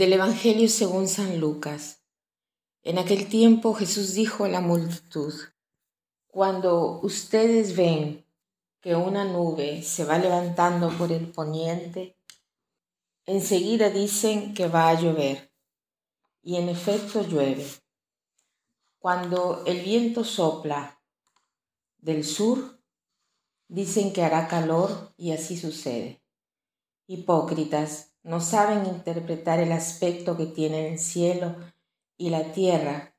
Del Evangelio según San Lucas. En aquel tiempo Jesús dijo a la multitud, Cuando ustedes ven que una nube se va levantando por el poniente, enseguida dicen que va a llover, y en efecto llueve. Cuando el viento sopla del sur, dicen que hará calor y así sucede. Hipócritas, no saben interpretar el aspecto que tiene el cielo y la tierra.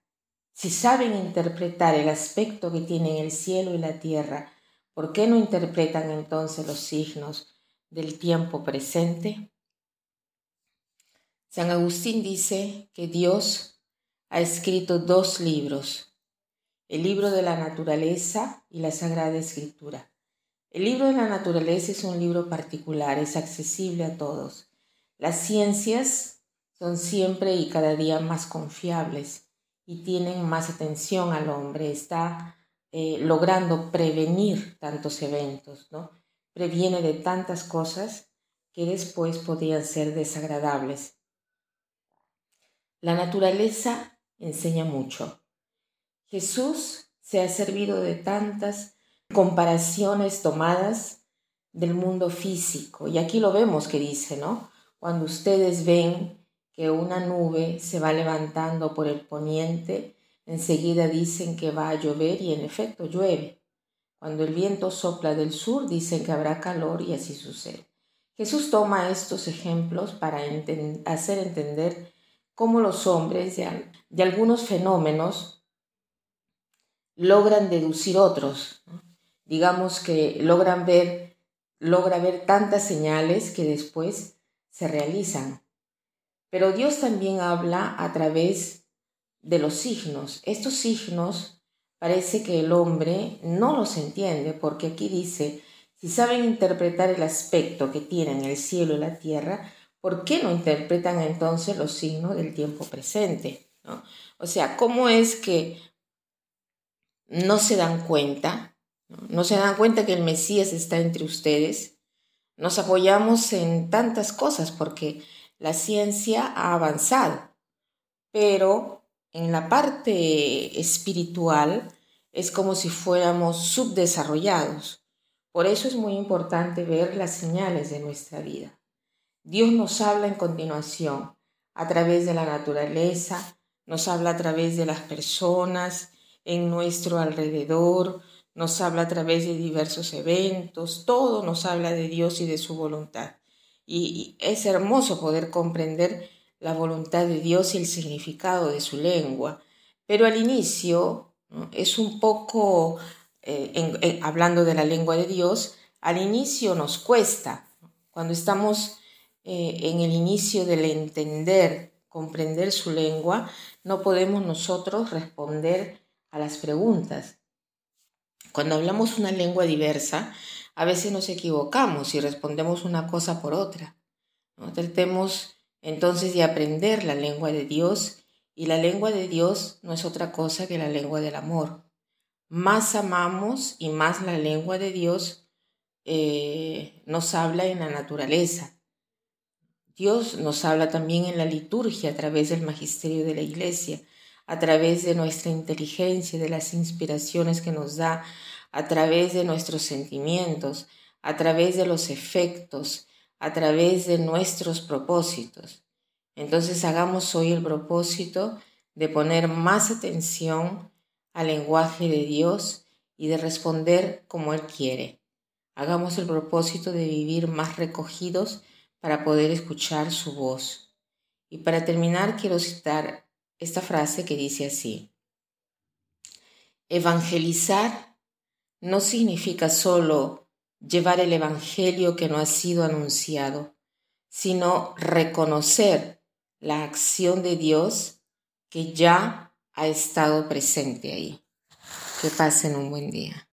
Si saben interpretar el aspecto que tienen el cielo y la tierra, ¿por qué no interpretan entonces los signos del tiempo presente? San Agustín dice que Dios ha escrito dos libros, el libro de la naturaleza y la Sagrada Escritura. El libro de la naturaleza es un libro particular, es accesible a todos. Las ciencias son siempre y cada día más confiables y tienen más atención al hombre, está eh, logrando prevenir tantos eventos, ¿no? Previene de tantas cosas que después podrían ser desagradables. La naturaleza enseña mucho. Jesús se ha servido de tantas comparaciones tomadas del mundo físico, y aquí lo vemos que dice, ¿no? Cuando ustedes ven que una nube se va levantando por el poniente, enseguida dicen que va a llover y en efecto llueve. Cuando el viento sopla del sur, dicen que habrá calor y así sucede. Jesús toma estos ejemplos para hacer entender cómo los hombres de, algunos fenómenos logran deducir otros. Digamos que logran ver, logra ver tantas señales que después se realizan. Pero Dios también habla a través de los signos. Estos signos parece que el hombre no los entiende porque aquí dice, si saben interpretar el aspecto que tienen el cielo y la tierra, ¿por qué no interpretan entonces los signos del tiempo presente? O sea, ¿cómo es que no se dan cuenta? ¿No se dan cuenta que el Mesías está entre ustedes? Nos apoyamos en tantas cosas porque la ciencia ha avanzado, pero en la parte espiritual es como si fuéramos subdesarrollados. Por eso es muy importante ver las señales de nuestra vida. Dios nos habla en continuación a través de la naturaleza, nos habla a través de las personas en nuestro alrededor, nos habla a través de diversos eventos, todo nos habla de Dios y de su voluntad. Y, es hermoso poder comprender la voluntad de Dios y el significado de su lengua. Pero al inicio es un poco, eh, hablando de la lengua de Dios, al inicio nos cuesta. Cuando estamos eh, en el inicio del entender, comprender su lengua, no podemos nosotros responder a las preguntas. Cuando hablamos una lengua diversa, a veces nos equivocamos y respondemos una cosa por otra. ¿no? Tratemos entonces de aprender la lengua de Dios y la lengua de Dios no es otra cosa que la lengua del amor. Más amamos y más la lengua de Dios eh, nos habla en la naturaleza. Dios nos habla también en la liturgia a través del magisterio de la iglesia a través de nuestra inteligencia, de las inspiraciones que nos da, a través de nuestros sentimientos, a través de los efectos, a través de nuestros propósitos. Entonces hagamos hoy el propósito de poner más atención al lenguaje de Dios y de responder como Él quiere. Hagamos el propósito de vivir más recogidos para poder escuchar su voz. Y para terminar quiero citar esta frase que dice así, evangelizar no significa solo llevar el Evangelio que no ha sido anunciado, sino reconocer la acción de Dios que ya ha estado presente ahí. Que pasen un buen día.